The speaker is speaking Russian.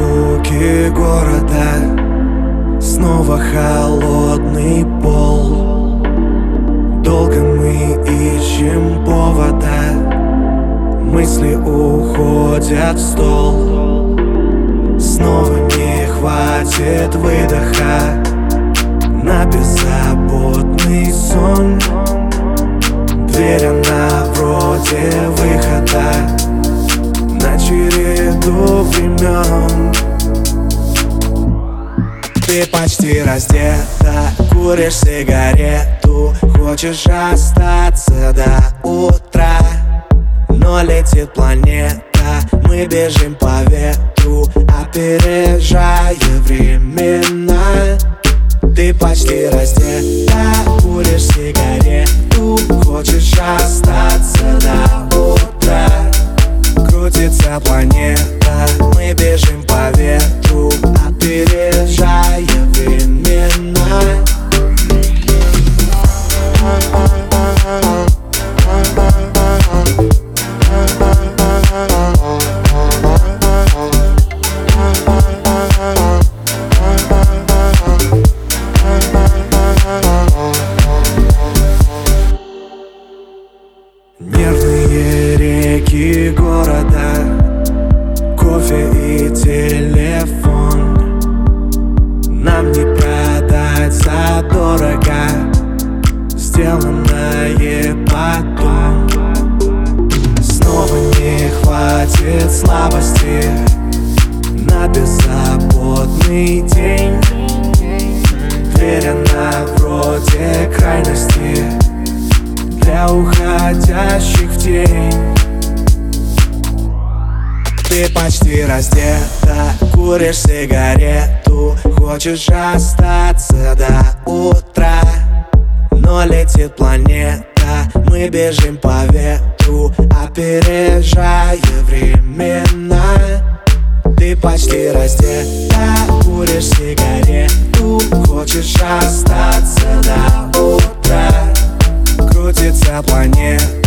реки города. Снова холодный пол. Долго мы ищем повода. Мысли уходят в стол. Снова не хватит выдоха. На беззаботный сон череду времен. Ты почти раздета, куришь сигарету Хочешь остаться до утра. Но летит планета, мы бежим по ветру Опережая времена. Ты почти раздета, куришь сигарету Хочешь остаться хватит слабости На беззаботный день. Дверь она вроде крайности для уходящих в тень. Ты почти раздета, куришь сигарету Хочешь остаться до утра Но летит планета, мы бежим по ветру, опережая времена Ты почти раздета, куришь сигарету Хочешь остаться до утра. Крутится планета.